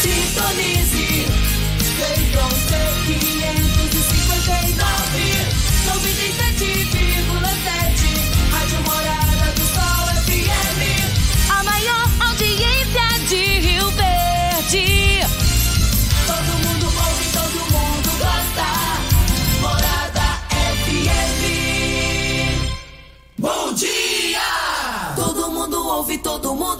Sintonize. Feitron C559. 97,7. Rádio Morada do Sol FM. A maior audiência de Rio Verde. Todo mundo ouve, todo mundo gosta. Morada FM. Bom dia! Todo mundo ouve, todo mundo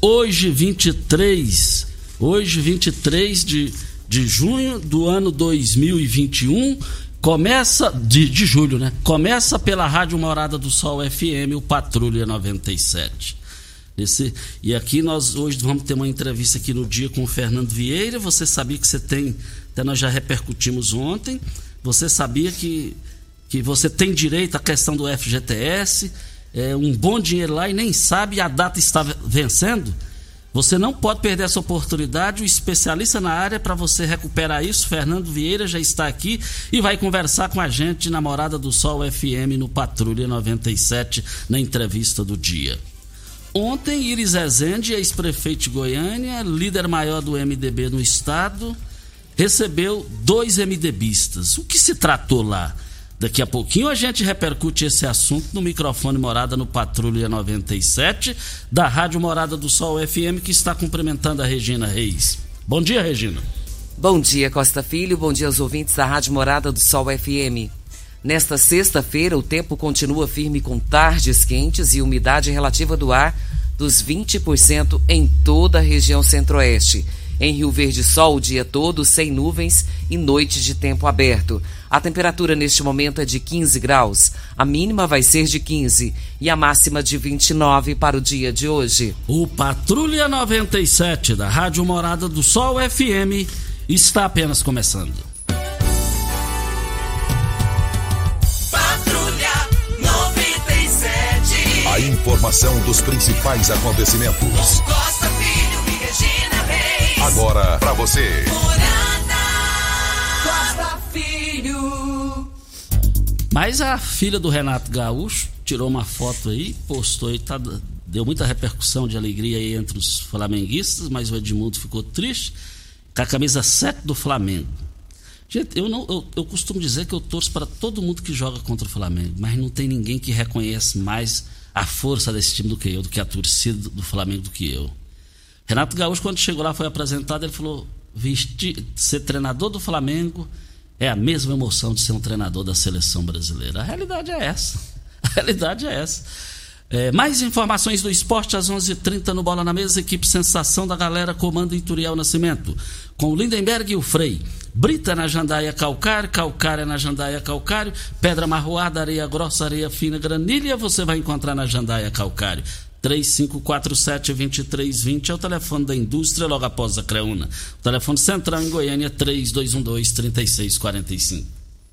Hoje, 23, hoje, 23 de, de junho do ano 2021. Começa, de, de julho, né? Começa pela Rádio Morada do Sol FM, o Patrulha 97. Esse, e aqui nós hoje vamos ter uma entrevista aqui no dia com o Fernando Vieira. Você sabia que você tem, até nós já repercutimos ontem. Você sabia que que você tem direito à questão do FGTS, é, um bom dinheiro lá e nem sabe a data está vencendo, você não pode perder essa oportunidade. O especialista na área para você recuperar isso, Fernando Vieira, já está aqui e vai conversar com a gente na Morada do Sol FM no Patrulha 97, na entrevista do dia. Ontem, Iris Ezende, ex-prefeito de Goiânia, líder maior do MDB no estado, recebeu dois MDBistas. O que se tratou lá? Daqui a pouquinho a gente repercute esse assunto no microfone Morada no Patrulha 97 da Rádio Morada do Sol FM que está cumprimentando a Regina Reis. Bom dia, Regina. Bom dia, Costa Filho. Bom dia aos ouvintes da Rádio Morada do Sol FM. Nesta sexta-feira, o tempo continua firme com tardes quentes e umidade relativa do ar dos 20% em toda a região centro-oeste. Em Rio Verde, sol o dia todo, sem nuvens e noite de tempo aberto. A temperatura neste momento é de 15 graus. A mínima vai ser de 15 e a máxima de 29 para o dia de hoje. O Patrulha 97 da Rádio Morada do Sol FM está apenas começando. Patrulha 97. A informação dos principais acontecimentos. Costa Filho e Regina Reis. Agora para você. Morada. Filho. Mas a filha do Renato Gaúcho tirou uma foto aí, postou aí, tá, deu muita repercussão de alegria aí entre os flamenguistas, mas o Edmundo ficou triste com a camisa 7 do Flamengo. Gente, eu, não, eu, eu costumo dizer que eu torço para todo mundo que joga contra o Flamengo, mas não tem ninguém que reconhece mais a força desse time do que eu, do que a torcida do, Flamengo do que eu. Renato Gaúcho, quando chegou lá, foi apresentado, ele falou: ser treinador do Flamengo é a mesma emoção de ser um treinador da seleção brasileira. A realidade é essa. A realidade é essa. É, mais informações do esporte às 11:30 h 30 no Bola na Mesa. Equipe Sensação da Galera comanda Ituriel Nascimento. Com o Lindenberg e o Frei. Brita na Jandaia Calcário, Calcária na Jandaia Calcário, Pedra Marroada, Areia Grossa, Areia Fina, Granilha, você vai encontrar na Jandaia Calcário. 3547-2320 é o telefone da indústria logo após a Creuna. O telefone central em Goiânia 3212-3645.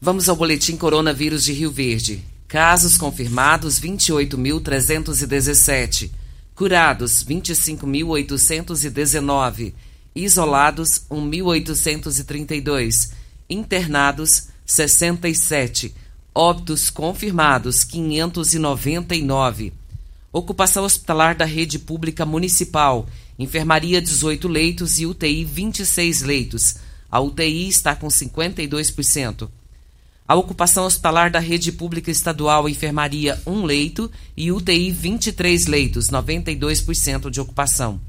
Vamos ao boletim Coronavírus de Rio Verde. Casos confirmados 28.317. Curados 25.819. Isolados 1.832. Internados 67. Óbitos confirmados 599. Ocupação hospitalar da rede pública municipal. Enfermaria 18 leitos e UTI 26 leitos. A UTI está com 52%. A ocupação hospitalar da rede pública estadual enfermaria 1 leito e UTI 23 leitos, 92% de ocupação.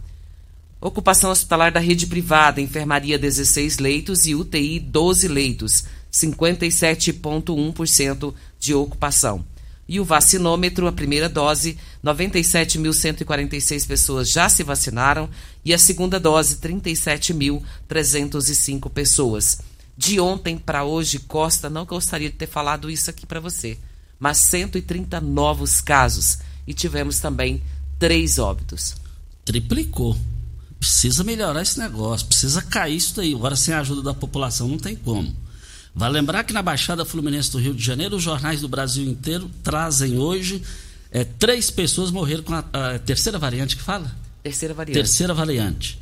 Ocupação hospitalar da rede privada, enfermaria 16 leitos e UTI 12 leitos, 57,1% de ocupação. E o vacinômetro, a primeira dose, 97.146 pessoas já se vacinaram e a segunda dose, 37.305 pessoas. De ontem para hoje, Costa, não gostaria de ter falado isso aqui para você, mas 130 novos casos e tivemos também três óbitos. Triplicou. Precisa melhorar esse negócio, precisa cair isso daí. Agora, sem a ajuda da população, não tem como. Vai lembrar que na Baixada Fluminense do Rio de Janeiro, os jornais do Brasil inteiro trazem hoje é, três pessoas morreram com a, a terceira variante que fala? Terceira variante. Terceira variante.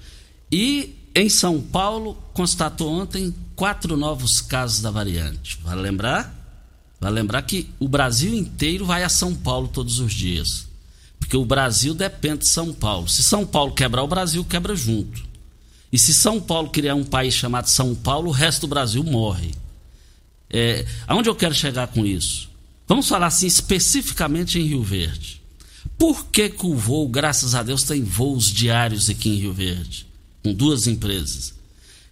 E em São Paulo, constatou ontem quatro novos casos da variante. Vai lembrar? Vai lembrar que o Brasil inteiro vai a São Paulo todos os dias. Porque o Brasil depende de São Paulo. Se São Paulo quebrar, o Brasil quebra junto. E se São Paulo criar um país chamado São Paulo, o resto do Brasil morre. É, aonde eu quero chegar com isso? Vamos falar assim especificamente em Rio Verde. Por que, que o voo, graças a Deus, tem voos diários aqui em Rio Verde? com duas empresas.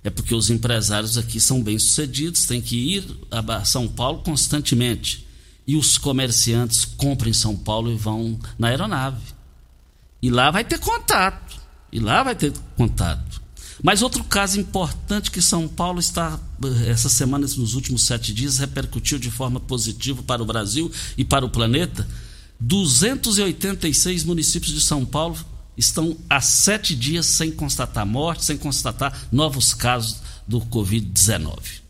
É porque os empresários aqui são bem-sucedidos, têm que ir a São Paulo constantemente. E os comerciantes compram em São Paulo e vão na aeronave. E lá vai ter contato. E lá vai ter contato. Mas outro caso importante que São Paulo está, essa semana, nos últimos sete dias, repercutiu de forma positiva para o Brasil e para o planeta. 286 municípios de São Paulo estão há sete dias sem constatar morte, sem constatar novos casos do Covid-19.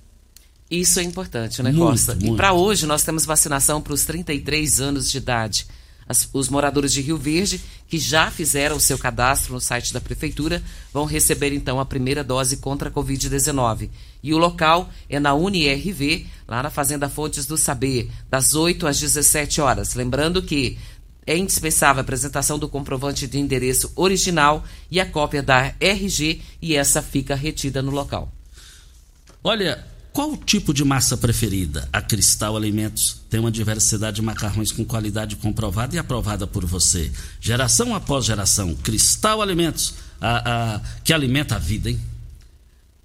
Isso é importante, né, Muito, Costa? E muito. para hoje nós temos vacinação para os 33 anos de idade. As- os moradores de Rio Verde que já fizeram o seu cadastro no site da prefeitura vão receber então a primeira dose contra a Covid-19. E o local é na UniRV, lá na Fazenda Fontes do Saber, das 8 às 17 horas. Lembrando que é indispensável a apresentação do comprovante de endereço original e a cópia da RG e essa fica retida no local. Olha, qual o tipo de massa preferida? A Cristal Alimentos tem uma diversidade de macarrões com qualidade comprovada e aprovada por você. Geração após geração. Cristal Alimentos, a, a- que alimenta a vida, hein?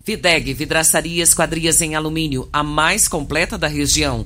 Videg, vidraçaria esquadrias em alumínio, a mais completa da região.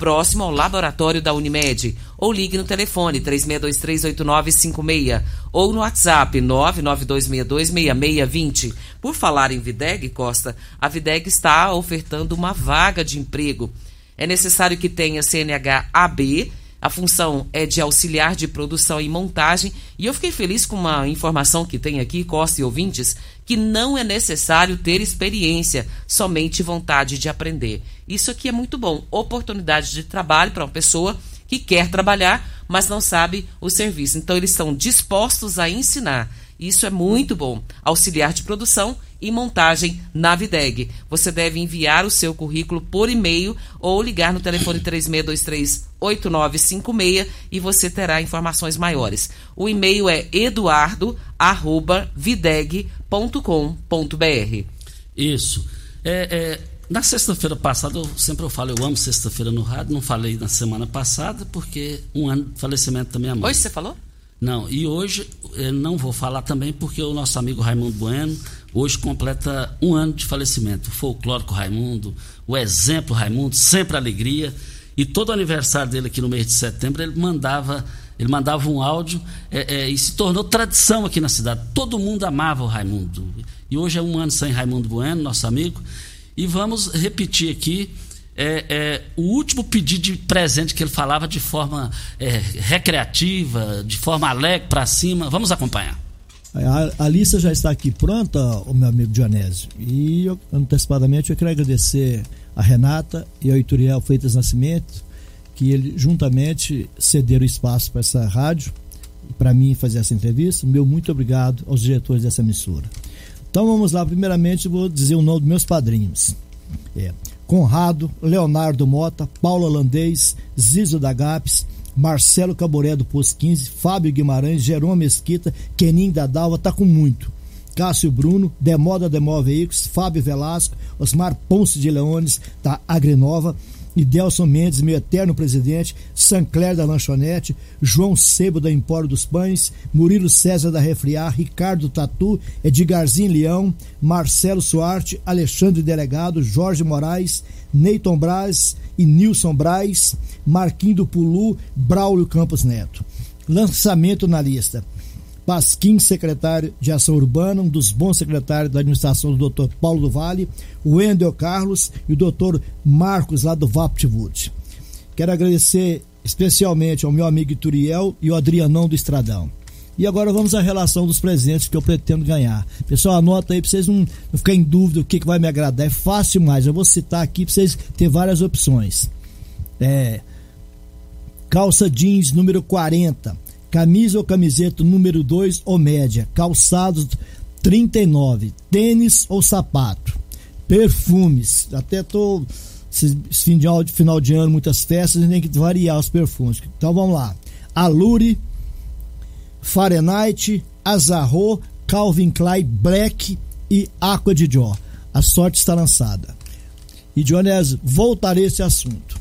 próximo ao laboratório da Unimed. Ou ligue no telefone 36238956 ou no WhatsApp 992626620. Por falar em Videg, Costa, a Videg está ofertando uma vaga de emprego. É necessário que tenha CNH AB. A função é de auxiliar de produção e montagem. E eu fiquei feliz com uma informação que tem aqui, Costa e ouvintes, que não é necessário ter experiência, somente vontade de aprender. Isso aqui é muito bom. Oportunidade de trabalho para uma pessoa que quer trabalhar, mas não sabe o serviço. Então, eles estão dispostos a ensinar. Isso é muito bom. Auxiliar de produção e montagem na Videg. Você deve enviar o seu currículo por e-mail ou ligar no telefone 3623-8956 e você terá informações maiores. O e-mail é eduardo.videg.com.br. Isso. É, é, na sexta-feira passada, eu sempre eu falo, eu amo sexta-feira no rádio, não falei na semana passada, porque um ano de falecimento da minha mãe. Hoje você falou? Não, e hoje eu não vou falar também porque o nosso amigo Raimundo Bueno hoje completa um ano de falecimento. O folclórico Raimundo, o exemplo Raimundo, sempre alegria. E todo aniversário dele aqui no mês de setembro, ele mandava, ele mandava um áudio é, é, e se tornou tradição aqui na cidade. Todo mundo amava o Raimundo. E hoje é um ano sem Raimundo Bueno, nosso amigo. E vamos repetir aqui é, é, o último pedido de presente que ele falava de forma é, recreativa, de forma alegre para cima. Vamos acompanhar. A, a, lista já está aqui pronta, o meu amigo Dionésio. E eu, antecipadamente eu quero agradecer a Renata e ao Ituriel Freitas Nascimento, que ele juntamente cederam espaço para essa rádio para mim fazer essa entrevista. Meu muito obrigado aos diretores dessa emissora. Então vamos lá, primeiramente vou dizer o nome dos meus padrinhos. É, Conrado, Leonardo Mota, Paulo Holandês, Zizo da Gapes, Marcelo Caboré do Posto 15, Fábio Guimarães, Jerônimo Mesquita, Kenin da Dalva, tá com muito. Cássio Bruno, Demoda Demó Veículos, Fábio Velasco, Osmar Ponce de Leones, da Agrinova, Idelson Mendes, meu eterno presidente, Sancler da Lanchonete, João Sebo da Empório dos Pães, Murilo César da Refriar, Ricardo Tatu, Edgarzinho Leão, Marcelo Suarte, Alexandre Delegado, Jorge Moraes, Neyton Braz e Nilson Braz, Marquinho do Pulu, Braulio Campos Neto. Lançamento na lista. Pasquim, secretário de Ação Urbana, um dos bons secretários da administração do Dr. Paulo do Vale, o Wendel Carlos e o Dr. Marcos, lá do VaptWood. Quero agradecer especialmente ao meu amigo Turiel e o Adrianão do Estradão. E agora vamos à relação dos presentes que eu pretendo ganhar. Pessoal, anota aí para vocês não, não ficarem em dúvida o que, que vai me agradar. É fácil mais, eu vou citar aqui para vocês terem várias opções. É, calça jeans número 40, camisa ou camiseta número 2 ou média, calçados 39, tênis ou sapato, perfumes, até tô fim de final de ano, muitas festas, tem que variar os perfumes. Então vamos lá. Alure, Fahrenheit, Azarro, Calvin Klein Black e Aqua de Jó. A sorte está lançada. E Dionésio, voltarei a esse assunto.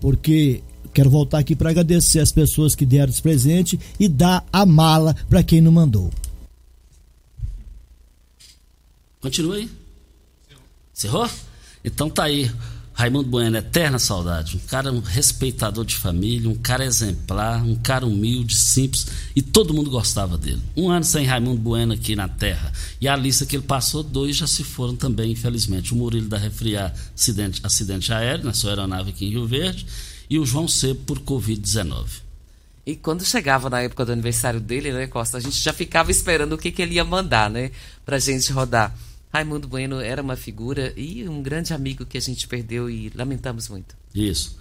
Porque Quero voltar aqui para agradecer as pessoas que deram esse presente e dar a mala para quem não mandou. Continua aí. Encerrou? Então tá aí. Raimundo Bueno, eterna saudade. Um cara um respeitador de família, um cara exemplar, um cara humilde, simples e todo mundo gostava dele. Um ano sem Raimundo Bueno aqui na Terra. E a lista que ele passou, dois já se foram também, infelizmente. O Murilo da Refriar, acidente, acidente aéreo na sua aeronave aqui em Rio Verde e o João C por Covid-19. E quando chegava na época do aniversário dele, né, Costa, a gente já ficava esperando o que, que ele ia mandar, né, pra gente rodar. Raimundo Bueno era uma figura e um grande amigo que a gente perdeu e lamentamos muito. Isso.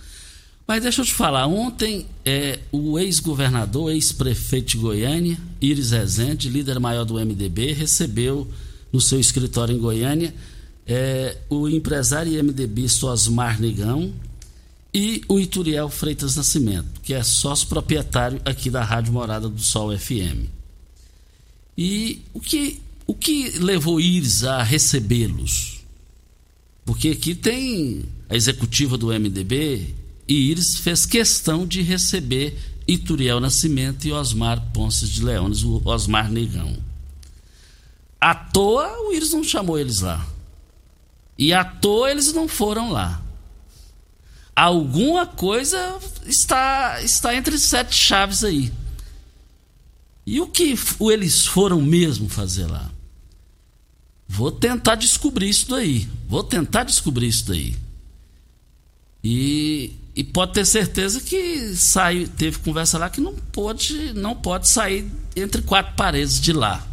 Mas deixa eu te falar, ontem é, o ex-governador, ex-prefeito de Goiânia, Iris Rezende, líder maior do MDB, recebeu no seu escritório em Goiânia é, o empresário MDB Sosmar Negão, e o Ituriel Freitas Nascimento, que é sócio proprietário aqui da Rádio Morada do Sol FM. E o que, o que levou Iris a recebê-los? Porque aqui tem a executiva do MDB e Iris fez questão de receber Ituriel Nascimento e Osmar Ponces de Leones, o Osmar Negão. À toa o Iris não chamou eles lá. E à toa eles não foram lá alguma coisa está, está entre sete chaves aí. E o que eles foram mesmo fazer lá? Vou tentar descobrir isso daí. Vou tentar descobrir isso daí. E, e pode ter certeza que saiu, teve conversa lá que não pode, não pode sair entre quatro paredes de lá.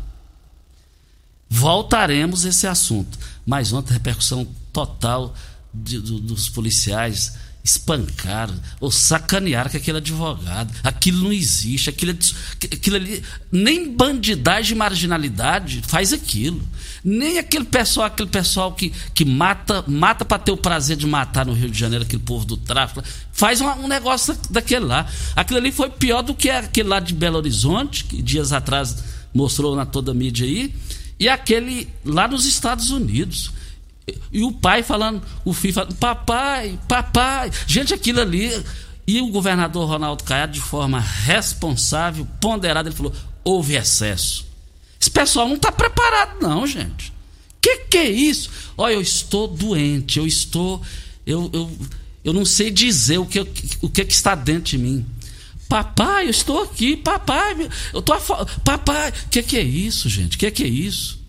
Voltaremos a esse assunto. Mas ontem repercussão total de, do, dos policiais espancaram ou sacanearam com aquele advogado. Aquilo não existe, aquilo, é aquilo ali, nem bandidagem e marginalidade faz aquilo. Nem aquele pessoal, aquele pessoal que, que mata, mata para ter o prazer de matar no Rio de Janeiro, aquele povo do tráfico, faz um, um negócio daquele lá. Aquilo ali foi pior do que aquele lá de Belo Horizonte, que dias atrás mostrou na toda a mídia aí, e aquele lá nos Estados Unidos. E o pai falando, o filho falando, papai, papai. Gente, aquilo ali. E o governador Ronaldo Caiado, de forma responsável, ponderada, ele falou: houve excesso. Esse pessoal não está preparado, não, gente. Que que é isso? Olha, eu estou doente, eu estou. Eu, eu, eu não sei dizer o que, o que, que está dentro de mim. Papai, eu estou aqui, papai, eu estou Papai, que, que é isso, gente? Que, que é isso?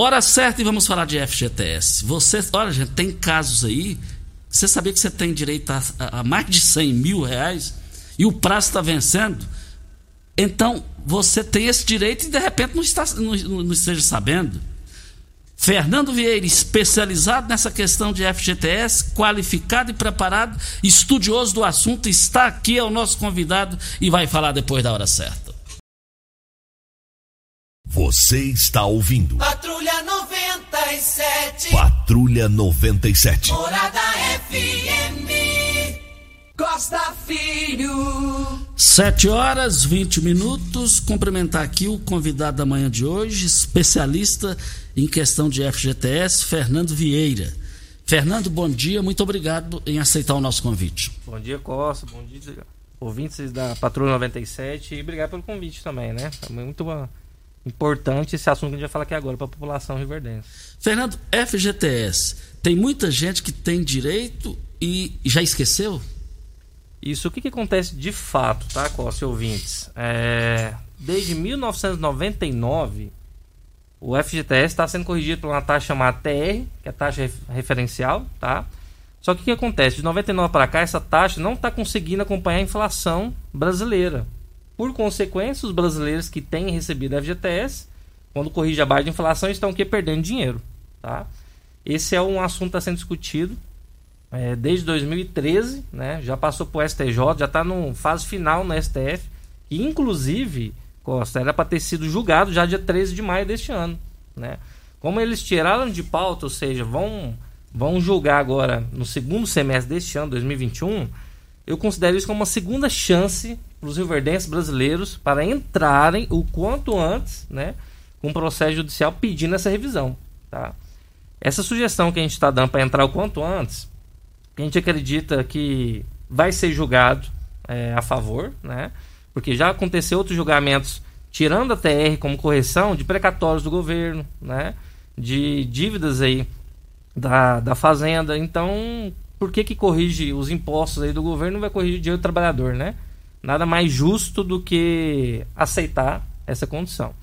Hora certa e vamos falar de FGTS. Você, olha, gente, tem casos aí. Você sabia que você tem direito a, a mais de 100 mil reais e o prazo está vencendo? Então, você tem esse direito e de repente não, está, não, não esteja sabendo. Fernando Vieira, especializado nessa questão de FGTS, qualificado e preparado, estudioso do assunto, está aqui, é o nosso convidado e vai falar depois da hora certa. Você está ouvindo. Patrulha 97. Patrulha 97. Morada FM. Costa Filho. Sete horas 20 minutos. Cumprimentar aqui o convidado da manhã de hoje, especialista em questão de FGTS, Fernando Vieira. Fernando, bom dia, muito obrigado em aceitar o nosso convite. Bom dia, Costa, bom dia, ouvintes da Patrulha 97 e obrigado pelo convite também, né? É muito importante esse assunto que a gente vai falar aqui agora para a população riverdense. Fernando, FGTS, tem muita gente que tem direito e já esqueceu? Isso, o que, que acontece de fato, tá, Costa e ouvintes? É, desde 1999, o FGTS está sendo corrigido por uma taxa chamada TR, que é a taxa referencial, tá? Só que o que acontece? De 99 para cá, essa taxa não está conseguindo acompanhar a inflação brasileira. Por consequência, os brasileiros que têm recebido FGTS, quando corrige a baixa de inflação, estão aqui perdendo dinheiro, tá? Esse é um assunto que está sendo discutido é, desde 2013, né? Já passou para o STJ, já está no fase final no STF, e inclusive Costa, era para ter sido julgado já dia 13 de maio deste ano. Né? Como eles tiraram de pauta, ou seja, vão, vão julgar agora no segundo semestre deste ano, 2021, eu considero isso como uma segunda chance para os rioverdenses brasileiros para entrarem o quanto antes né, com o processo judicial pedindo essa revisão. Tá? Essa sugestão que a gente está dando para entrar o quanto antes, a gente acredita que vai ser julgado é, a favor, né? porque já aconteceu outros julgamentos tirando a TR como correção de precatórios do governo, né? De dívidas aí da, da fazenda. Então, por que que corrige os impostos aí do governo não vai corrigir o dinheiro do trabalhador, né? Nada mais justo do que aceitar essa condição.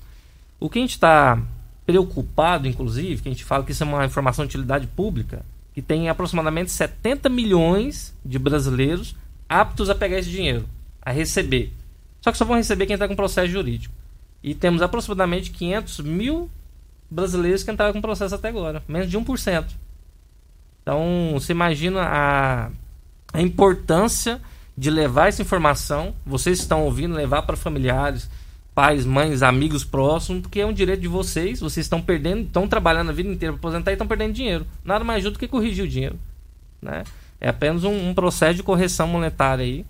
O que a gente está preocupado, inclusive, que a gente fala que isso é uma informação de utilidade pública, que tem aproximadamente 70 milhões de brasileiros aptos a pegar esse dinheiro, a receber. Só que só vão receber quem está com processo jurídico. E temos aproximadamente 500 mil brasileiros que entraram com processo até agora. Menos de 1%. Então, você imagina a, a importância de levar essa informação. Vocês estão ouvindo, levar para familiares, pais, mães, amigos próximos, porque é um direito de vocês. Vocês estão perdendo, estão trabalhando a vida inteira para aposentar e estão perdendo dinheiro. Nada mais justo que corrigir o dinheiro. Né? É apenas um, um processo de correção monetária aí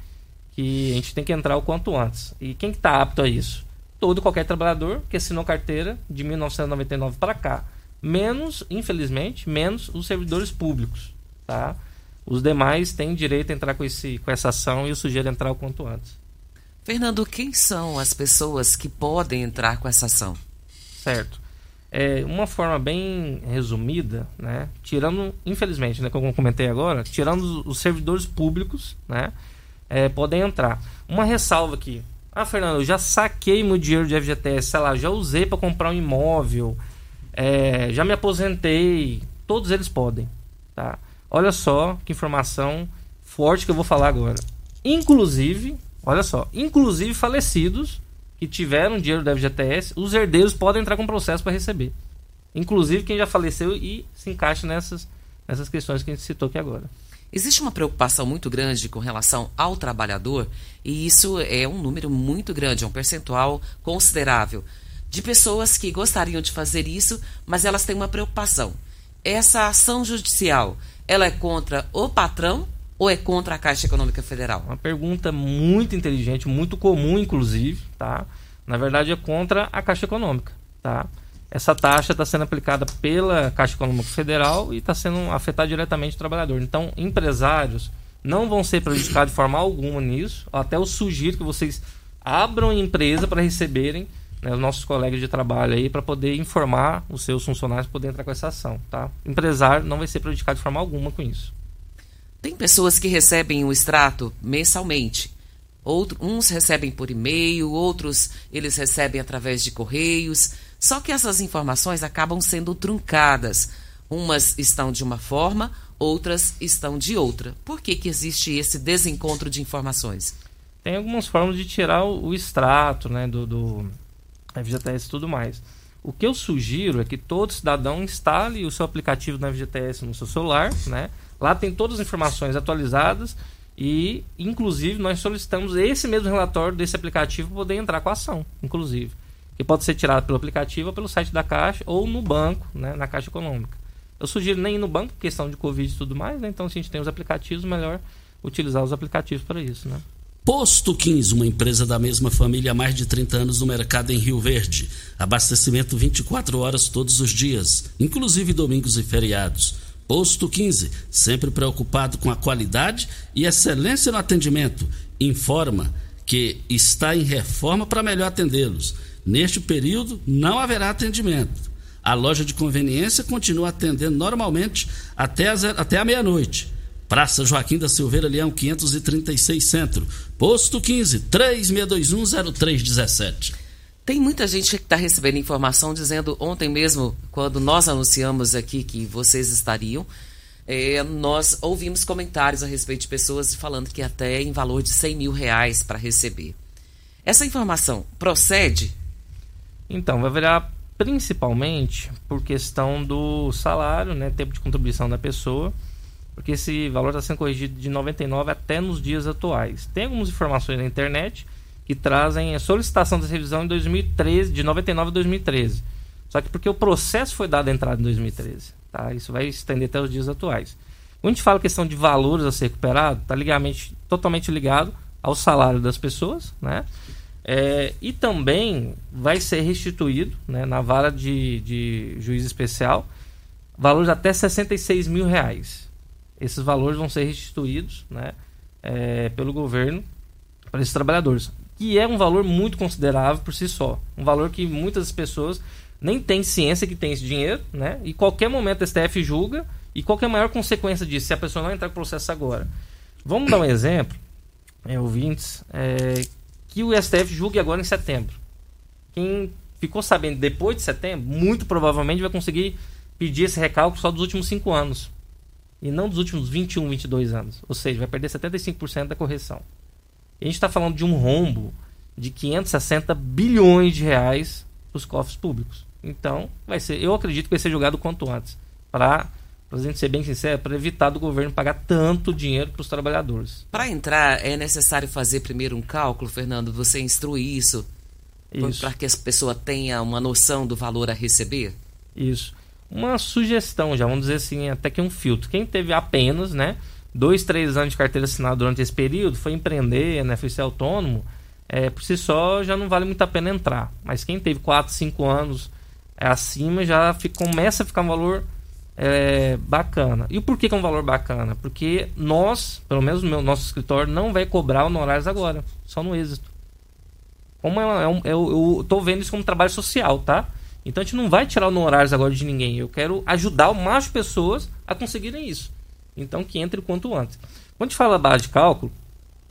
que a gente tem que entrar o quanto antes. E quem está tá apto a isso? Todo qualquer trabalhador que assinou carteira de 1999 para cá. Menos, infelizmente, menos os servidores públicos. Tá? Os demais têm direito a entrar com, esse, com essa ação e eu sugiro entrar o quanto antes. Fernando, quem são as pessoas que podem entrar com essa ação? Certo. É, uma forma bem resumida, né? Tirando, infelizmente, né, como eu comentei agora, tirando os servidores públicos, né? é, podem entrar. Uma ressalva aqui. Ah, Fernando, eu já saquei meu dinheiro de FGTS, sei lá, já usei para comprar um imóvel, é, já me aposentei. Todos eles podem, tá? Olha só que informação forte que eu vou falar agora. Inclusive, olha só, inclusive falecidos que tiveram dinheiro da FGTS, os herdeiros podem entrar com processo para receber. Inclusive quem já faleceu e se encaixa nessas, nessas questões que a gente citou aqui agora. Existe uma preocupação muito grande com relação ao trabalhador, e isso é um número muito grande, é um percentual considerável de pessoas que gostariam de fazer isso, mas elas têm uma preocupação. Essa ação judicial, ela é contra o patrão ou é contra a Caixa Econômica Federal? Uma pergunta muito inteligente, muito comum, inclusive, tá? Na verdade, é contra a Caixa Econômica, tá? essa taxa está sendo aplicada pela Caixa Econômica Federal e está sendo afetada diretamente o trabalhador. Então, empresários não vão ser prejudicados de forma alguma nisso. Até eu sugiro que vocês abram empresa para receberem né, os nossos colegas de trabalho aí para poder informar os seus funcionários poder entrar com essa ação, tá? Empresário não vai ser prejudicado de forma alguma com isso. Tem pessoas que recebem o extrato mensalmente. Outro, uns recebem por e-mail, outros eles recebem através de correios. Só que essas informações acabam sendo truncadas. Umas estão de uma forma, outras estão de outra. Por que, que existe esse desencontro de informações? Tem algumas formas de tirar o, o extrato né, do, do FGTS e tudo mais. O que eu sugiro é que todo cidadão instale o seu aplicativo da FGTS no seu celular, né? Lá tem todas as informações atualizadas e, inclusive, nós solicitamos esse mesmo relatório desse aplicativo para poder entrar com a ação, inclusive. Que pode ser tirado pelo aplicativo ou pelo site da Caixa ou no banco, né, na Caixa Econômica. Eu sugiro nem ir no banco, questão de Covid e tudo mais, né? Então, se a gente tem os aplicativos, melhor utilizar os aplicativos para isso, né? Posto 15, uma empresa da mesma família há mais de 30 anos no mercado em Rio Verde. Abastecimento 24 horas todos os dias, inclusive domingos e feriados. Posto 15, sempre preocupado com a qualidade e excelência no atendimento, informa que está em reforma para melhor atendê-los. Neste período não haverá atendimento. A loja de conveniência continua atendendo normalmente até, até a meia-noite. Praça Joaquim da Silveira Leão 536 Centro. Posto 15 36210317. Tem muita gente que está recebendo informação dizendo ontem mesmo, quando nós anunciamos aqui que vocês estariam, é, nós ouvimos comentários a respeito de pessoas falando que até em valor de 100 mil reais para receber. Essa informação procede? Então, vai virar principalmente por questão do salário, né, tempo de contribuição da pessoa, porque esse valor está sendo corrigido de 99 até nos dias atuais. Tem algumas informações na internet que trazem a solicitação dessa revisão em 2013, de 99 a 2013. Só que porque o processo foi dado a entrada em 2013, tá? Isso vai estender até os dias atuais. Quando a gente fala questão de valores a ser recuperado, está totalmente ligado ao salário das pessoas, né? É, e também vai ser restituído né, na vara de, de juiz especial valores até 66 mil reais. Esses valores vão ser restituídos né, é, pelo governo para esses trabalhadores, que é um valor muito considerável por si só. Um valor que muitas pessoas nem têm ciência que tem esse dinheiro, né? E qualquer momento a STF julga e qual é a maior consequência disso se a pessoa não entrar com processo agora. Vamos dar um exemplo, é, ouvintes, é, que o STF julgue agora em setembro. Quem ficou sabendo depois de setembro, muito provavelmente vai conseguir pedir esse recálculo só dos últimos 5 anos. E não dos últimos 21, 22 anos. Ou seja, vai perder 75% da correção. E a gente está falando de um rombo de 560 bilhões de reais para os cofres públicos. Então, vai ser, eu acredito que vai ser julgado quanto antes. Para para a gente ser bem sincero, para evitar do governo pagar tanto dinheiro para os trabalhadores. Para entrar, é necessário fazer primeiro um cálculo, Fernando? Você instrui isso, isso. para que a pessoa tenha uma noção do valor a receber? Isso. Uma sugestão, já vamos dizer assim, até que um filtro. Quem teve apenas, né, dois, três anos de carteira assinada durante esse período, foi empreender, né, foi ser autônomo, é, por si só já não vale muito a pena entrar. Mas quem teve quatro, cinco anos é, acima já fica, começa a ficar um valor é, bacana. E por que, que, é um valor bacana? Porque nós, pelo menos o meu, nosso escritório, não vai cobrar honorários agora, só no êxito. Como é, é um, eu, eu tô vendo isso como trabalho social, tá? Então a gente não vai tirar honorários agora de ninguém. Eu quero ajudar mais pessoas a conseguirem isso. Então que entre o quanto antes. Quando a gente fala base de cálculo,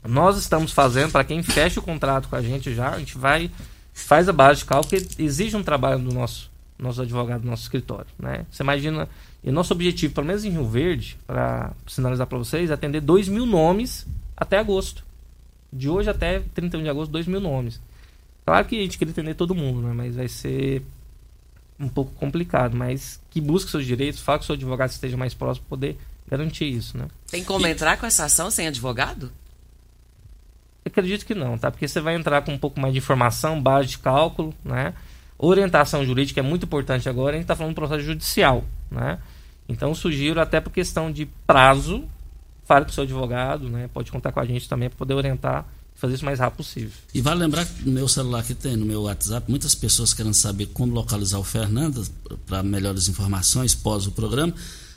nós estamos fazendo, para quem fecha o contrato com a gente já, a gente vai, faz a base de cálculo, que exige um trabalho do nosso, nosso advogado, do nosso escritório. Né? Você imagina e nosso objetivo, pelo menos em Rio Verde, para sinalizar para vocês, é atender 2 mil nomes até agosto. De hoje até 31 de agosto, 2 mil nomes. Claro que a gente queria atender todo mundo, né? mas vai ser um pouco complicado. Mas que busque seus direitos, fale com o seu advogado que esteja mais próximo para poder garantir isso. Né? Tem como e... entrar com essa ação sem advogado? acredito que não, tá? Porque você vai entrar com um pouco mais de informação, base de cálculo, né? Orientação jurídica é muito importante agora, a gente está falando de processo judicial, né? Então sugiro até por questão de prazo, fale com o seu advogado, né? Pode contar com a gente também para poder orientar fazer isso o mais rápido possível. E vale lembrar que no meu celular que tem, no meu WhatsApp, muitas pessoas querendo saber como localizar o Fernando para melhores informações pós o programa.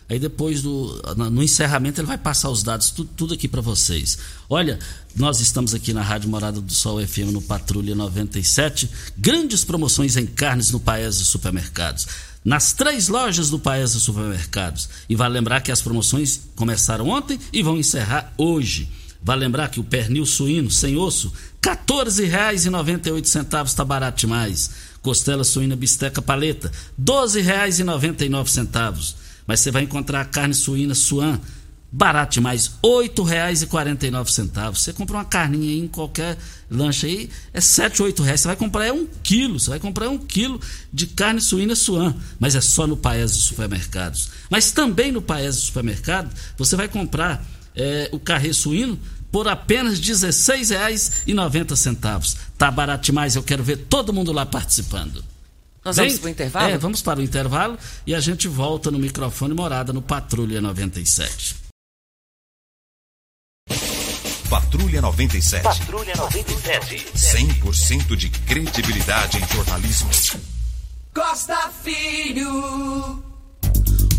Aí depois do no encerramento ele vai passar os dados tudo, tudo aqui para vocês. Olha, nós estamos aqui na Rádio Morada do Sol FM no Patrulha 97, grandes promoções em carnes no Paes e Supermercados. Nas três lojas do Paes e Supermercados. E vale lembrar que as promoções começaram ontem e vão encerrar hoje. Vale lembrar que o pernil suíno sem osso, R$ 14,98 está barato demais. Costela suína bisteca paleta, R$ 12,99 mas você vai encontrar a carne suína suan barato demais, R$ 8,49. Você compra uma carninha aí em qualquer lanche aí, é 7, 8 reais. Você vai comprar é um quilo, você vai comprar um quilo de carne suína suan, mas é só no Paes dos supermercados. Mas também no Paes do supermercado, você vai comprar é, o carré suíno por apenas R$ 16,90. Tá barato demais, eu quero ver todo mundo lá participando. Nós vamos para o intervalo? É, vamos para o intervalo e a gente volta no microfone morada no Patrulha 97. Patrulha 97. Patrulha 97. 100% de credibilidade em jornalismo. Costa Filho.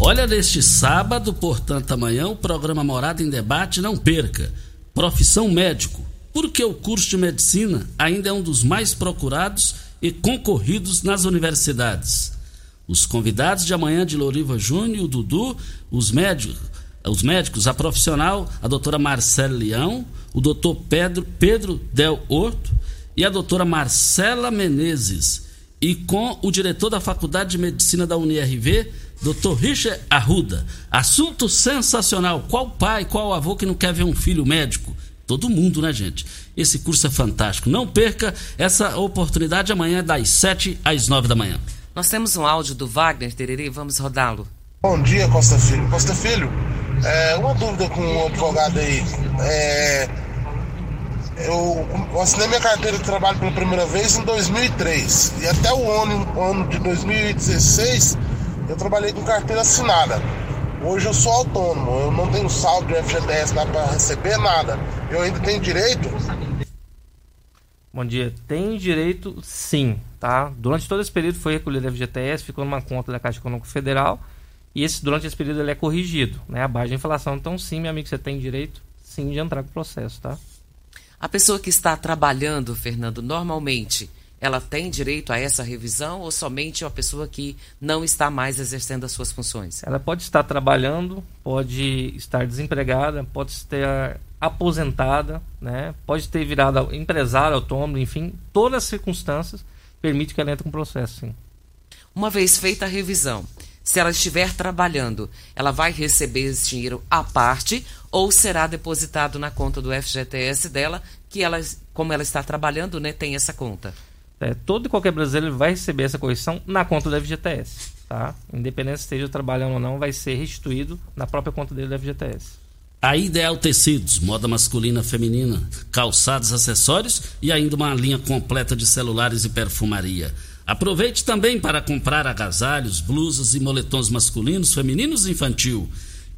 Olha, neste sábado, portanto, amanhã, o programa Morada em Debate, não perca. Profissão médico. Porque o curso de medicina ainda é um dos mais procurados e concorridos nas universidades. Os convidados de amanhã de Loriva Júnior, o Dudu, os médicos, os médicos, a profissional, a doutora Marcela Leão, o doutor Pedro, Pedro Del Horto e a doutora Marcela Menezes. E com o diretor da Faculdade de Medicina da UniRV, doutor Richard Arruda. Assunto sensacional. Qual pai, qual avô que não quer ver um filho médico? Todo mundo, né, gente? Esse curso é fantástico. Não perca essa oportunidade amanhã das 7 às 9 da manhã. Nós temos um áudio do Wagner Tererê, vamos rodá-lo. Bom dia, Costa Filho. Costa Filho, é, uma dúvida com o advogado aí. É, eu assinei minha carteira de trabalho pela primeira vez em 2003 e até o ano, ano de 2016 eu trabalhei com carteira assinada. Hoje eu sou autônomo, eu não tenho saldo de FGTS para receber nada. Eu ainda tenho direito? Bom dia. Tem direito sim, tá? Durante todo esse período foi recolhido a FGTS, ficou numa conta da Caixa Econômica Federal e esse, durante esse período ele é corrigido, né? Abaixo da inflação. Então sim, meu amigo, você tem direito sim de entrar com o processo, tá? A pessoa que está trabalhando, Fernando, normalmente ela tem direito a essa revisão ou somente a pessoa que não está mais exercendo as suas funções? Ela pode estar trabalhando, pode estar desempregada, pode estar aposentada, né? pode ter virado empresário autônomo, enfim, todas as circunstâncias permitem que ela entre com o processo, sim. Uma vez feita a revisão, se ela estiver trabalhando, ela vai receber esse dinheiro à parte ou será depositado na conta do FGTS dela, que ela, como ela está trabalhando, né, tem essa conta? É, todo e qualquer brasileiro vai receber essa correção na conta do FGTS. Tá? Independente se esteja trabalhando ou não, vai ser restituído na própria conta dele do FGTS. A Ideal Tecidos, moda masculina, feminina, calçados, acessórios e ainda uma linha completa de celulares e perfumaria. Aproveite também para comprar agasalhos, blusas e moletons masculinos, femininos e infantil.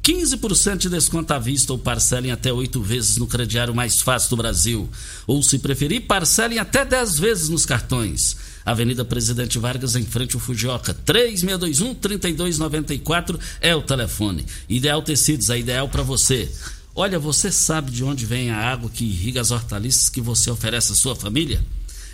15% de desconto à vista ou parcelem até oito vezes no crediário mais fácil do Brasil. Ou, se preferir, parcelem até 10 vezes nos cartões. Avenida Presidente Vargas, em frente ao Fujioka. 3621-3294 é o telefone. Ideal Tecidos, é ideal para você. Olha, você sabe de onde vem a água que irriga as hortaliças que você oferece à sua família?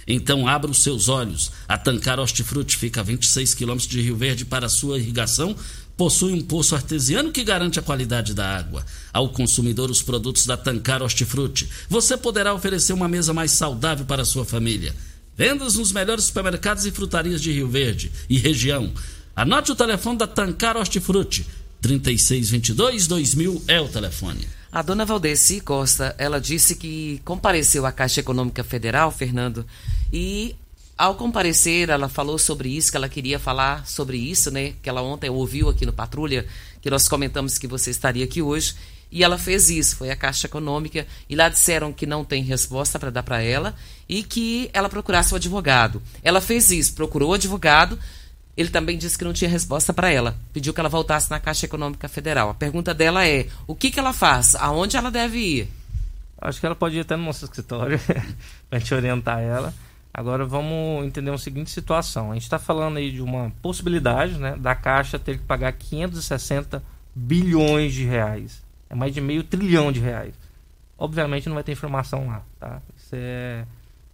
Então abra os seus olhos. A Tancar Hortifruti fica a 26 quilômetros de Rio Verde para sua irrigação possui um poço artesiano que garante a qualidade da água. Ao consumidor, os produtos da Tancar Hortifruti. Você poderá oferecer uma mesa mais saudável para a sua família. Vendas nos melhores supermercados e frutarias de Rio Verde e região. Anote o telefone da Tancar Hortifruti. 3622-2000 é o telefone. A dona Valdeci Costa, ela disse que compareceu à Caixa Econômica Federal, Fernando, e ao comparecer, ela falou sobre isso, que ela queria falar sobre isso, né? Que ela ontem ouviu aqui no Patrulha, que nós comentamos que você estaria aqui hoje. E ela fez isso, foi a Caixa Econômica, e lá disseram que não tem resposta para dar para ela e que ela procurasse o advogado. Ela fez isso, procurou o advogado, ele também disse que não tinha resposta para ela. Pediu que ela voltasse na Caixa Econômica Federal. A pergunta dela é: o que, que ela faz? Aonde ela deve ir? Acho que ela pode ir até no nosso escritório para gente orientar ela. Agora vamos entender uma seguinte situação. A gente está falando aí de uma possibilidade né, da Caixa ter que pagar 560 bilhões de reais. É mais de meio trilhão de reais. Obviamente não vai ter informação lá. Tá? É...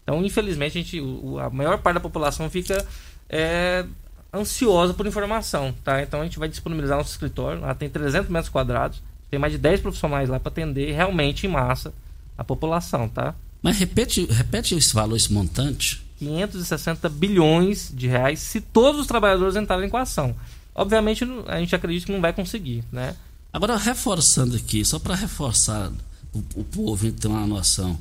Então, infelizmente, a, gente, a maior parte da população fica é, ansiosa por informação. Tá? Então a gente vai disponibilizar nosso escritório. Lá tem 300 metros quadrados. Tem mais de 10 profissionais lá para atender realmente em massa a população. Tá? Mas repete, repete esse valor, esse montante. 560 bilhões de reais se todos os trabalhadores entrarem com a ação. Obviamente, a gente acredita que não vai conseguir, né? Agora, reforçando aqui, só para reforçar o, o povo ter uma noção.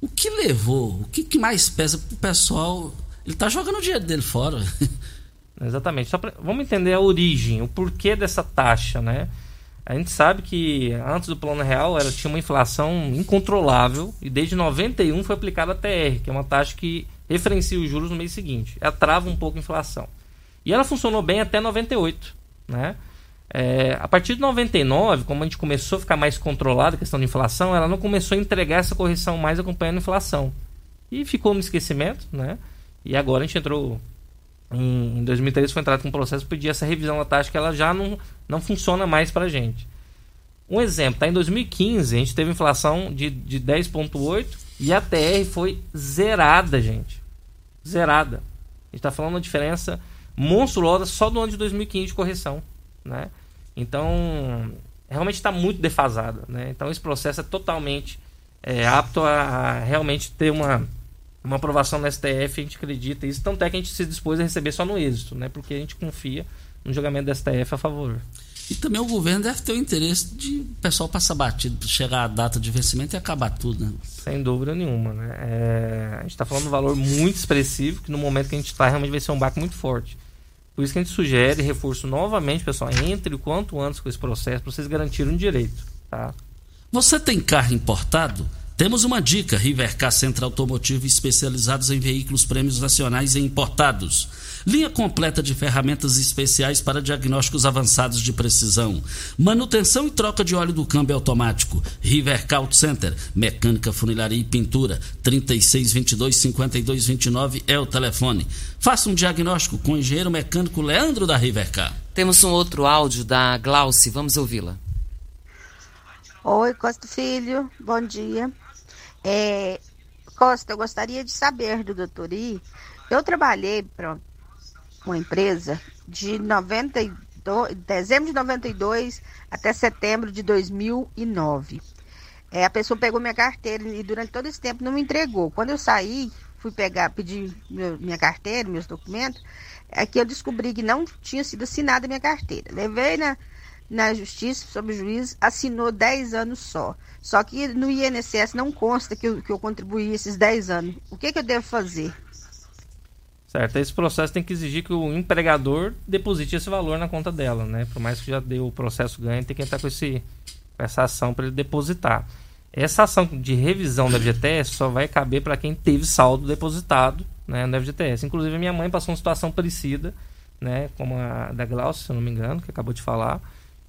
O que levou, o que, que mais pesa para o pessoal? Ele está jogando o dinheiro dele fora. Exatamente. Só pra, vamos entender a origem, o porquê dessa taxa, né? A gente sabe que antes do plano real ela tinha uma inflação incontrolável e desde 91 foi aplicada a TR, que é uma taxa que referencia os juros no mês seguinte. Ela trava um pouco a inflação. E ela funcionou bem até 98, né? É, a partir de 99, como a gente começou a ficar mais controlada a questão de inflação, ela não começou a entregar essa correção mais acompanhando a inflação. E ficou no esquecimento, né? E agora a gente entrou em, em 2013 foi entrado com um processo pedir essa revisão da taxa que ela já não, não funciona mais para a gente. Um exemplo, tá em 2015 a gente teve inflação de, de 10,8 e a TR foi zerada, gente. Zerada. A gente está falando uma diferença monstruosa só do ano de 2015 de correção, né? Então, realmente está muito defasada, né? Então, esse processo é totalmente é, apto a, a realmente ter uma uma aprovação na STF, a gente acredita isso. Tanto é que a gente se dispôs a receber só no êxito, né? Porque a gente confia no julgamento da STF a favor. E também o governo deve ter o interesse de o pessoal passar batido, chegar a data de vencimento e acabar tudo, né? Sem dúvida nenhuma, né? É, a gente está falando de um valor muito expressivo, que no momento que a gente está, realmente vai ser um baque muito forte. Por isso que a gente sugere, reforço novamente, pessoal, entre o quanto antes com esse processo, para vocês garantirem o direito, tá? Você tem carro importado? Temos uma dica: Rivercar Centro Automotivo especializados em veículos prêmios nacionais e importados. Linha completa de ferramentas especiais para diagnósticos avançados de precisão. Manutenção e troca de óleo do câmbio automático. Rivercar Auto Center. Mecânica, funilaria e pintura. 3622-5229 é o telefone. Faça um diagnóstico com o engenheiro mecânico Leandro da Rivercar. Temos um outro áudio da Glauce. Vamos ouvi-la. Oi, Costa Filho. Bom dia. É, Costa, eu gostaria de saber do doutor I. Eu trabalhei para uma empresa de 92, dezembro de 92 até setembro de 2009. É, a pessoa pegou minha carteira e durante todo esse tempo não me entregou. Quando eu saí, fui pegar, pedir meu, minha carteira, meus documentos, é que eu descobri que não tinha sido assinada a minha carteira. Levei na, na justiça, sob o juiz, assinou 10 anos só. Só que no INSS não consta que eu, que eu contribuí esses 10 anos. O que, que eu devo fazer? Certo, esse processo tem que exigir que o empregador deposite esse valor na conta dela, né? Por mais que já deu o processo ganho, tem que entrar com, esse, com essa ação para ele depositar. Essa ação de revisão da FGTS só vai caber para quem teve saldo depositado né, na FGTS. Inclusive, minha mãe passou uma situação parecida, né, como a da Glaucia, se eu não me engano, que acabou de falar.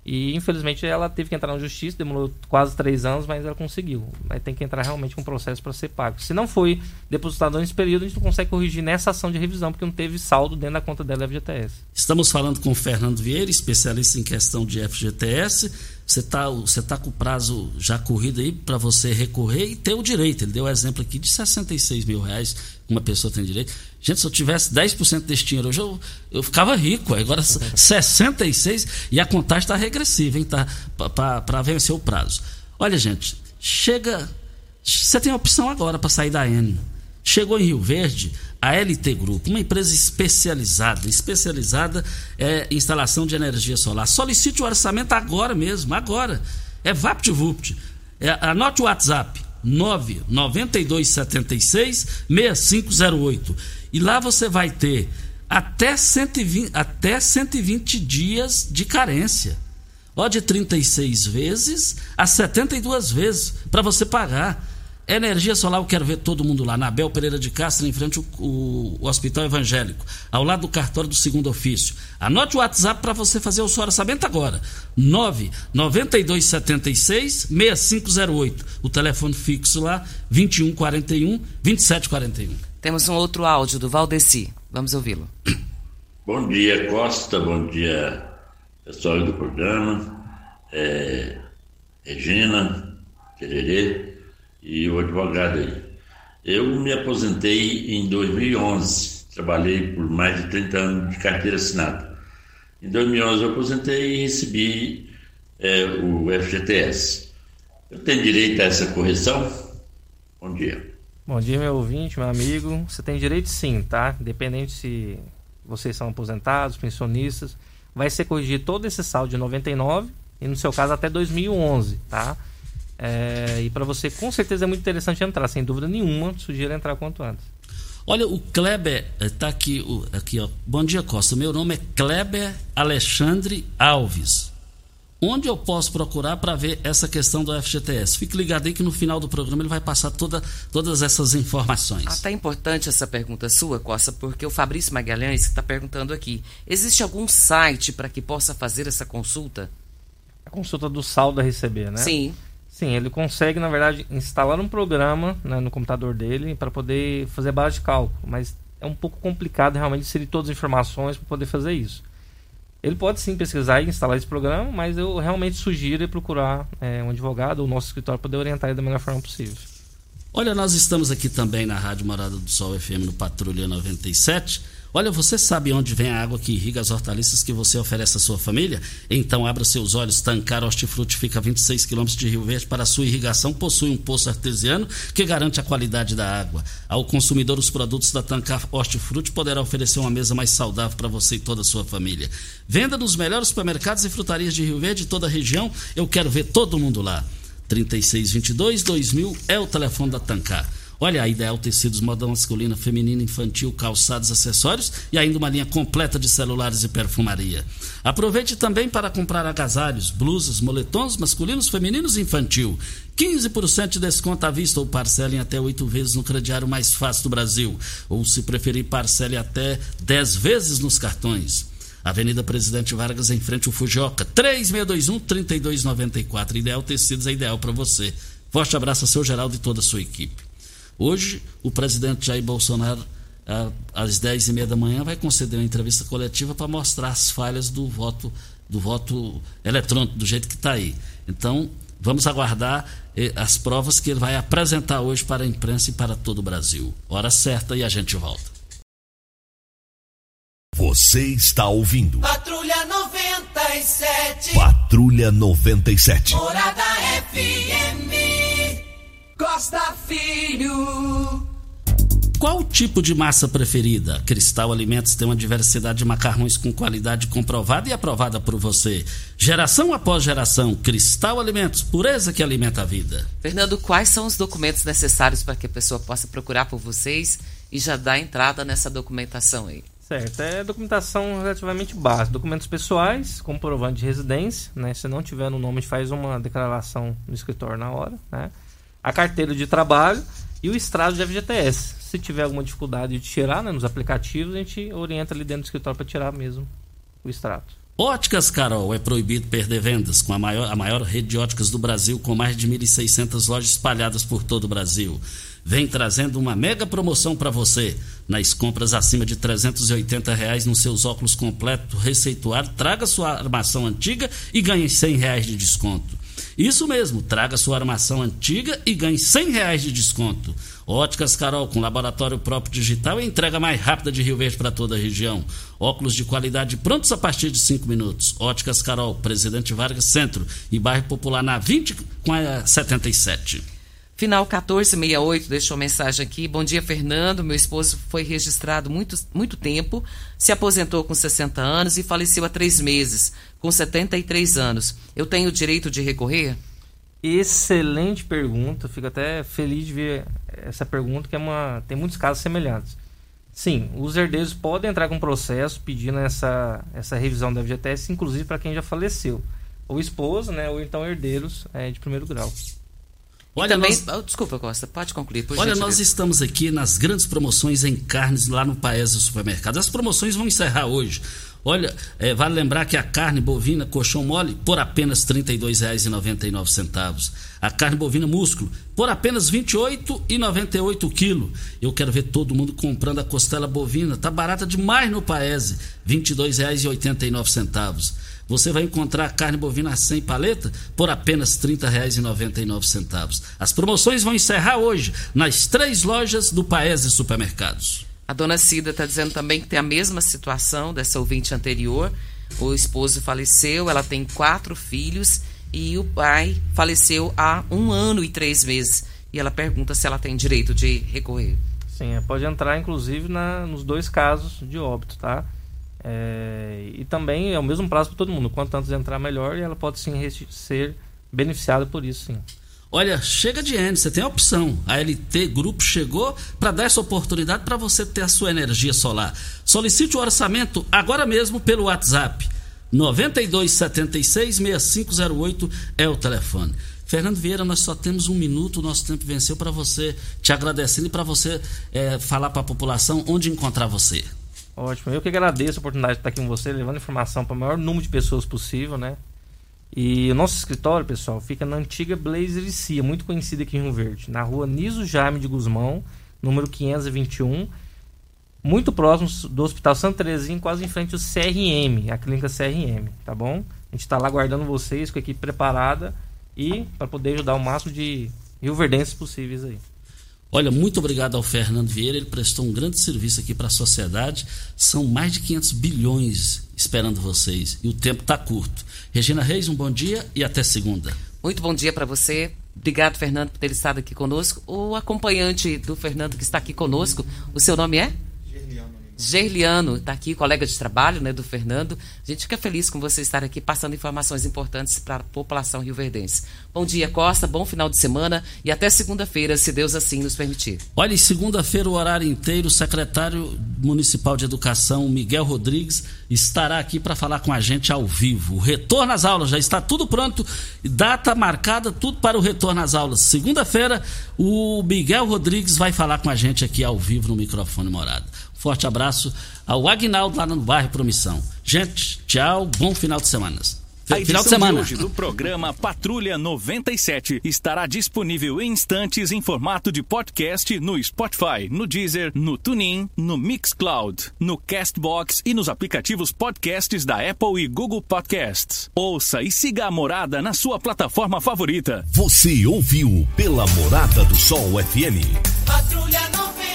E infelizmente ela teve que entrar na justiça, demorou quase três anos, mas ela conseguiu. Mas tem que entrar realmente com um processo para ser pago. Se não foi depositado nesse período, a gente não consegue corrigir nessa ação de revisão, porque não teve saldo dentro da conta dela FGTS. Estamos falando com o Fernando Vieira, especialista em questão de FGTS. Você está você tá com o prazo já corrido aí para você recorrer e ter o direito. Ele deu o exemplo aqui de 66 mil reais uma pessoa tem direito. Gente, se eu tivesse 10% desse dinheiro hoje, eu, eu ficava rico. Agora 66 e a contagem está regressiva, hein? Tá, para vencer o prazo. Olha, gente, chega. Você tem a opção agora para sair da N. Chegou em Rio Verde a LT Grupo, uma empresa especializada, especializada é, em instalação de energia solar. Solicite o orçamento agora mesmo, agora. É VaptVupt. É, anote o WhatsApp 99276 6508. E lá você vai ter até 120, até 120 dias de carência. Ó, de 36 vezes a 72 vezes para você pagar. Energia solar, eu quero ver todo mundo lá. Na Abel Pereira de Castro, em frente ao, o, o Hospital Evangélico, ao lado do cartório do segundo ofício. Anote o WhatsApp para você fazer o seu orçamento agora. 99276 6508. O telefone fixo lá, 2141 2741. Temos um outro áudio do Valdeci. Vamos ouvi-lo. Bom dia, Costa. Bom dia, pessoal do programa. É, Regina, Tererê e o advogado aí. Eu me aposentei em 2011, trabalhei por mais de 30 anos de carteira assinada. Em 2011 eu aposentei e recebi é, o FGTS. Eu tenho direito a essa correção? Bom dia. Bom dia, meu ouvinte, meu amigo. Você tem direito sim, tá? Independente se vocês são aposentados, pensionistas, vai ser corrigido todo esse saldo de 99 e no seu caso até 2011, tá? É, e para você, com certeza é muito interessante entrar, sem dúvida nenhuma. Sugiro entrar quanto antes. Olha, o Kleber está aqui, o, aqui, ó. Bom dia, Costa. Meu nome é Kleber Alexandre Alves. Onde eu posso procurar para ver essa questão do FGTS? Fique ligado aí que no final do programa ele vai passar toda, todas essas informações. Até importante essa pergunta sua, Costa, porque o Fabrício Magalhães está perguntando aqui: existe algum site para que possa fazer essa consulta? A consulta do saldo a receber, né? Sim. Sim, ele consegue, na verdade, instalar um programa né, no computador dele para poder fazer base de cálculo, mas é um pouco complicado realmente inserir todas as informações para poder fazer isso. Ele pode sim pesquisar e instalar esse programa, mas eu realmente sugiro ele procurar é, um advogado ou nosso escritório para poder orientar ele da melhor forma possível. Olha, nós estamos aqui também na Rádio Morada do Sol FM no Patrulha 97 Olha, você sabe onde vem a água que irriga as hortaliças que você oferece à sua família? Então abra seus olhos. Tancar Hortifruti fica a 26 quilômetros de Rio Verde. Para sua irrigação, possui um poço artesiano que garante a qualidade da água. Ao consumidor, os produtos da Tancar Hortifruti poderá oferecer uma mesa mais saudável para você e toda a sua família. Venda nos melhores supermercados e frutarias de Rio Verde e toda a região. Eu quero ver todo mundo lá. 3622 2000 é o telefone da Tancar. Olha, a Ideal Tecidos moda masculina, feminina, infantil, calçados, acessórios e ainda uma linha completa de celulares e perfumaria. Aproveite também para comprar agasalhos, blusas, moletons masculinos, femininos e infantil. 15% de desconto à vista ou parcelem até oito vezes no crediário mais fácil do Brasil. Ou, se preferir, parcele até 10 vezes nos cartões. Avenida Presidente Vargas, em frente ao Fujoca. 3621-3294. Ideal Tecidos é ideal para você. Forte abraço ao seu Geraldo e toda a sua equipe. Hoje, o presidente Jair Bolsonaro, às 10 e meia da manhã, vai conceder uma entrevista coletiva para mostrar as falhas do voto, do voto eletrônico, do jeito que está aí. Então, vamos aguardar eh, as provas que ele vai apresentar hoje para a imprensa e para todo o Brasil. Hora certa e a gente volta. Você está ouvindo. Patrulha 97. Patrulha 97. Morada FM. Costa Filho. Qual o tipo de massa preferida? Cristal Alimentos tem uma diversidade de macarrões com qualidade comprovada e aprovada por você. Geração após geração, Cristal Alimentos, pureza que alimenta a vida. Fernando, quais são os documentos necessários para que a pessoa possa procurar por vocês e já dar entrada nessa documentação aí? Certo, é documentação relativamente básica. Documentos pessoais, comprovante de residência, né? Se não tiver no nome, faz uma declaração no escritório na hora, né? A carteira de trabalho e o extrato de FGTS. Se tiver alguma dificuldade de tirar né, nos aplicativos, a gente orienta ali dentro do escritório para tirar mesmo o extrato. Óticas Carol, é proibido perder vendas com a maior, a maior rede de óticas do Brasil, com mais de 1.600 lojas espalhadas por todo o Brasil. Vem trazendo uma mega promoção para você. Nas compras acima de 380 reais nos seus óculos completo receituado, traga sua armação antiga e ganhe 100 reais de desconto. Isso mesmo, traga sua armação antiga e ganhe 100 reais de desconto. Óticas Carol, com laboratório próprio digital e entrega mais rápida de Rio Verde para toda a região. Óculos de qualidade prontos a partir de 5 minutos. Óticas Carol, Presidente Vargas Centro e bairro Popular na 20 com a 77. Final 1468 deixou mensagem aqui. Bom dia, Fernando. Meu esposo foi registrado muito, muito tempo, se aposentou com 60 anos e faleceu há três meses, com 73 anos. Eu tenho o direito de recorrer? Excelente pergunta. Fico até feliz de ver essa pergunta, que é uma, tem muitos casos semelhantes. Sim, os herdeiros podem entrar com processo pedindo essa, essa revisão da FGTS, inclusive para quem já faleceu. Ou esposo, né, ou então herdeiros é, de primeiro grau. Olha, também, nós... oh, desculpa, Costa, pode concluir. Por Olha, nós estamos aqui nas grandes promoções em carnes lá no Paese Supermercado. As promoções vão encerrar hoje. Olha, é, vale lembrar que a carne bovina colchão mole por apenas R$ 32,99. A carne bovina músculo por apenas R$ 28,98 quilo. Eu quero ver todo mundo comprando a costela bovina. Tá barata demais no Paese, R$ 22,89. Você vai encontrar a carne bovina sem paleta por apenas R$ 30,99. As promoções vão encerrar hoje nas três lojas do Paese Supermercados. A dona Cida está dizendo também que tem a mesma situação dessa ouvinte anterior. O esposo faleceu, ela tem quatro filhos e o pai faleceu há um ano e três meses. E ela pergunta se ela tem direito de recorrer. Sim, é, pode entrar inclusive na, nos dois casos de óbito, tá? É, e também é o mesmo prazo para todo mundo. Quanto antes entrar, melhor. E ela pode sim ser beneficiada por isso, sim. Olha, chega de N, você tem a opção. A LT Grupo chegou para dar essa oportunidade para você ter a sua energia solar. Solicite o orçamento agora mesmo pelo WhatsApp. 9276-6508 é o telefone. Fernando Vieira, nós só temos um minuto, o nosso tempo venceu para você te agradecendo e para você é, falar para a população onde encontrar você. Ótimo, eu que agradeço a oportunidade de estar aqui com você, levando informação para o maior número de pessoas possível, né? E o nosso escritório, pessoal, fica na antiga Blazer Cia, muito conhecida aqui em Rio Verde, na rua Niso Jaime de Guzmão, número 521, muito próximo do Hospital Santa Terezinha, quase em frente ao CRM, a clínica CRM, tá bom? A gente está lá aguardando vocês com a equipe preparada e para poder ajudar o máximo de rioverdenses possíveis aí. Olha, muito obrigado ao Fernando Vieira, ele prestou um grande serviço aqui para a sociedade. São mais de 500 bilhões esperando vocês e o tempo está curto. Regina Reis, um bom dia e até segunda. Muito bom dia para você. Obrigado, Fernando, por ter estado aqui conosco. O acompanhante do Fernando que está aqui conosco, o seu nome é? Gerliano está aqui, colega de trabalho né, do Fernando. A gente fica feliz com você estar aqui passando informações importantes para a população rioverdense. Bom dia, Costa, bom final de semana e até segunda-feira, se Deus assim nos permitir. Olha, segunda-feira, o horário inteiro, o secretário municipal de Educação, Miguel Rodrigues, estará aqui para falar com a gente ao vivo. Retorno às aulas já está tudo pronto, data marcada, tudo para o retorno às aulas. Segunda-feira, o Miguel Rodrigues vai falar com a gente aqui ao vivo no microfone morado. Forte abraço ao Agnaldo lá no bairro Promissão. Gente, tchau, bom final de semana. A Final de semana. De hoje do programa Patrulha 97 estará disponível em instantes em formato de podcast no Spotify, no Deezer, no TuneIn, no Mixcloud, no Castbox e nos aplicativos podcasts da Apple e Google Podcasts. Ouça e siga a Morada na sua plataforma favorita. Você ouviu pela Morada do Sol FM. Patrulha 97.